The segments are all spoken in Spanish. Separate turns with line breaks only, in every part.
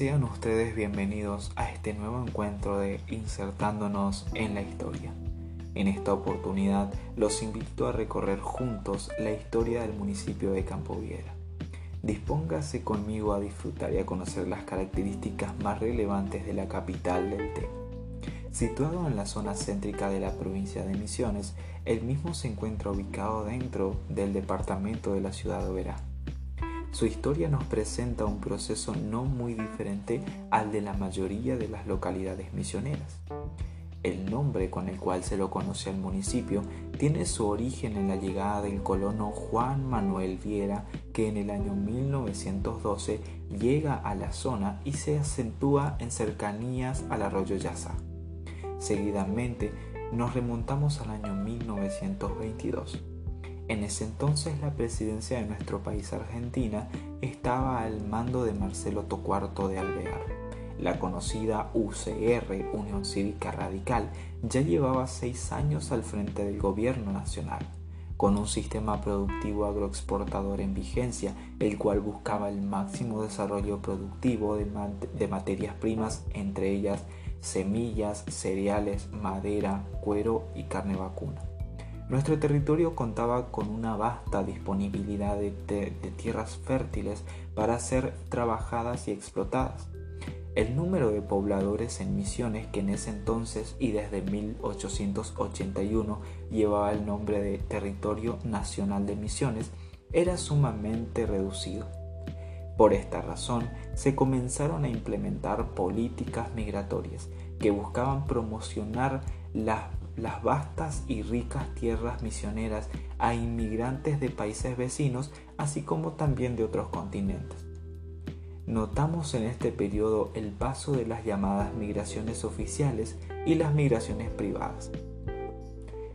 Sean ustedes bienvenidos a este nuevo encuentro de Insertándonos en la Historia. En esta oportunidad los invito a recorrer juntos la historia del municipio de Campo Viera. Dispóngase conmigo a disfrutar y a conocer las características más relevantes de la capital del té. Situado en la zona céntrica de la provincia de Misiones, el mismo se encuentra ubicado dentro del departamento de la ciudad de Oberá. Su historia nos presenta un proceso no muy diferente al de la mayoría de las localidades misioneras. El nombre con el cual se lo conoce al municipio tiene su origen en la llegada del colono Juan Manuel Viera, que en el año 1912 llega a la zona y se acentúa en cercanías al arroyo Yaza. Seguidamente nos remontamos al año 1922 en ese entonces la presidencia de nuestro país Argentina estaba al mando de Marcelo Tocuarto de Alvear. La conocida UCR, Unión Cívica Radical, ya llevaba seis años al frente del gobierno nacional, con un sistema productivo agroexportador en vigencia, el cual buscaba el máximo desarrollo productivo de, de materias primas, entre ellas semillas, cereales, madera, cuero y carne vacuna. Nuestro territorio contaba con una vasta disponibilidad de, tierras fértiles para ser trabajadas y explotadas. El número de pobladores en Misiones, que en ese entonces y desde 1881 llevaba el nombre de Territorio Nacional de Misiones, era sumamente reducido. Por esta razón, se comenzaron a implementar políticas migratorias que buscaban promocionar las las vastas y ricas tierras misioneras a inmigrantes de países vecinos, así como también de otros continentes. Notamos en este periodo el paso de las llamadas migraciones oficiales y las migraciones privadas.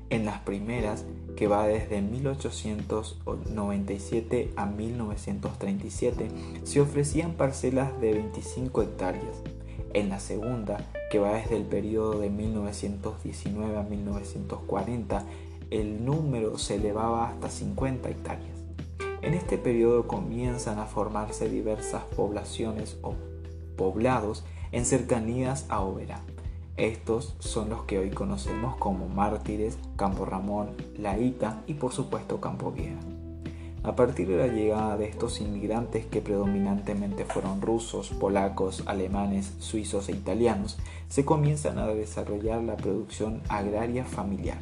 En las primeras, que va desde 1897 a 1937, se ofrecían parcelas de 25 hectáreas. En la segunda, que va desde el periodo de 1919 a 1940, el número se elevaba hasta 50 hectáreas. En este periodo comienzan a formarse diversas poblaciones o poblados en cercanías a Oberá. Estos son los que hoy conocemos como Mártires, Campo Ramón, La Ica y por supuesto Campo Vieja. A partir de la llegada de estos inmigrantes que predominantemente fueron rusos, polacos, alemanes, suizos e italianos, se comienzan a desarrollar la producción agraria familiar.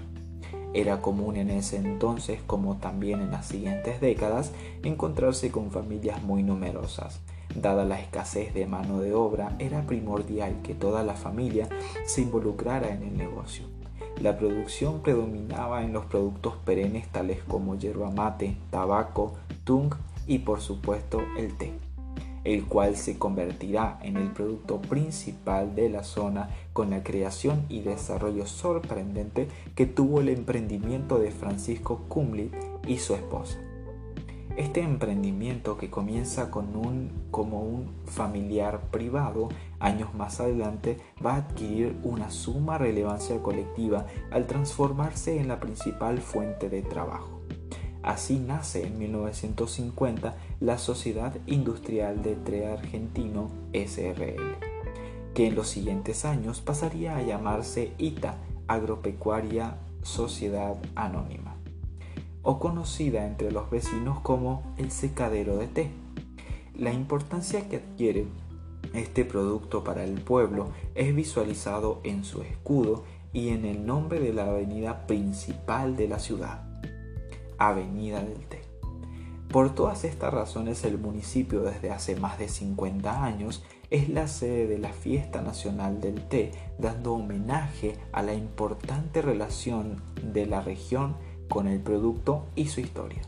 Era común en ese entonces, como también en las siguientes décadas, encontrarse con familias muy numerosas. Dada la escasez de mano de obra, era primordial que toda la familia se involucrara en el negocio. La producción predominaba en los productos perennes tales como yerba mate, tabaco, tung y por supuesto el té, el cual se convertirá en el producto principal de la zona con la creación y desarrollo sorprendente que tuvo el emprendimiento de Francisco Kumlit y su esposa. Este emprendimiento que comienza con un, como un familiar privado, años más adelante va a adquirir una suma relevancia colectiva al transformarse en la principal fuente de trabajo. Así nace en 1950 la Sociedad Industrial de Tre Argentino SRL, que en los siguientes años pasaría a llamarse ITA, Agropecuaria Sociedad Anónima o conocida entre los vecinos como el secadero de té. La importancia que adquiere este producto para el pueblo es visualizado en su escudo y en el nombre de la avenida principal de la ciudad, Avenida del Té. Por todas estas razones el municipio desde hace más de 50 años es la sede de la Fiesta Nacional del Té, dando homenaje a la importante relación de la región con el producto y su historia.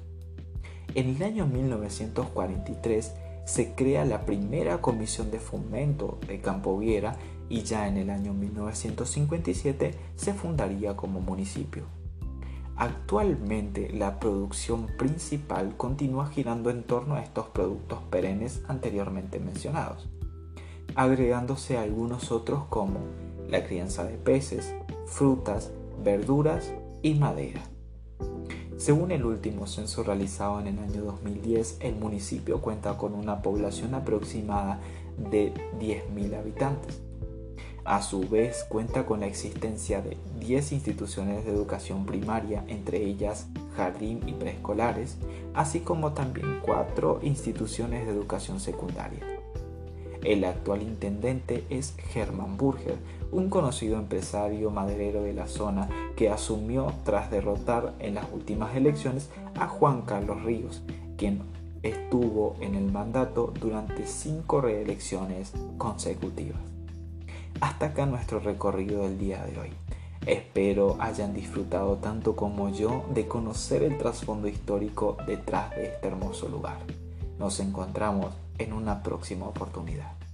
En el año 1943 se crea la primera comisión de fomento de Campo Viera y ya en el año 1957 se fundaría como municipio. Actualmente la producción principal continúa girando en torno a estos productos perennes anteriormente mencionados, agregándose algunos otros como la crianza de peces, frutas, verduras y madera. Según el último censo realizado en el año 2010, el municipio cuenta con una población aproximada de 10.000 habitantes. A su vez cuenta con la existencia de 10 instituciones de educación primaria, entre ellas jardín y preescolares, así como también 4 instituciones de educación secundaria. El actual intendente es Germán Burger, un conocido empresario maderero de la zona que asumió tras derrotar en las últimas elecciones a Juan Carlos Ríos, quien estuvo en el mandato durante cinco reelecciones consecutivas. Hasta acá nuestro recorrido del día de hoy. Espero hayan disfrutado tanto como yo de conocer el trasfondo histórico detrás de este hermoso lugar. Nos encontramos en una próxima oportunidad.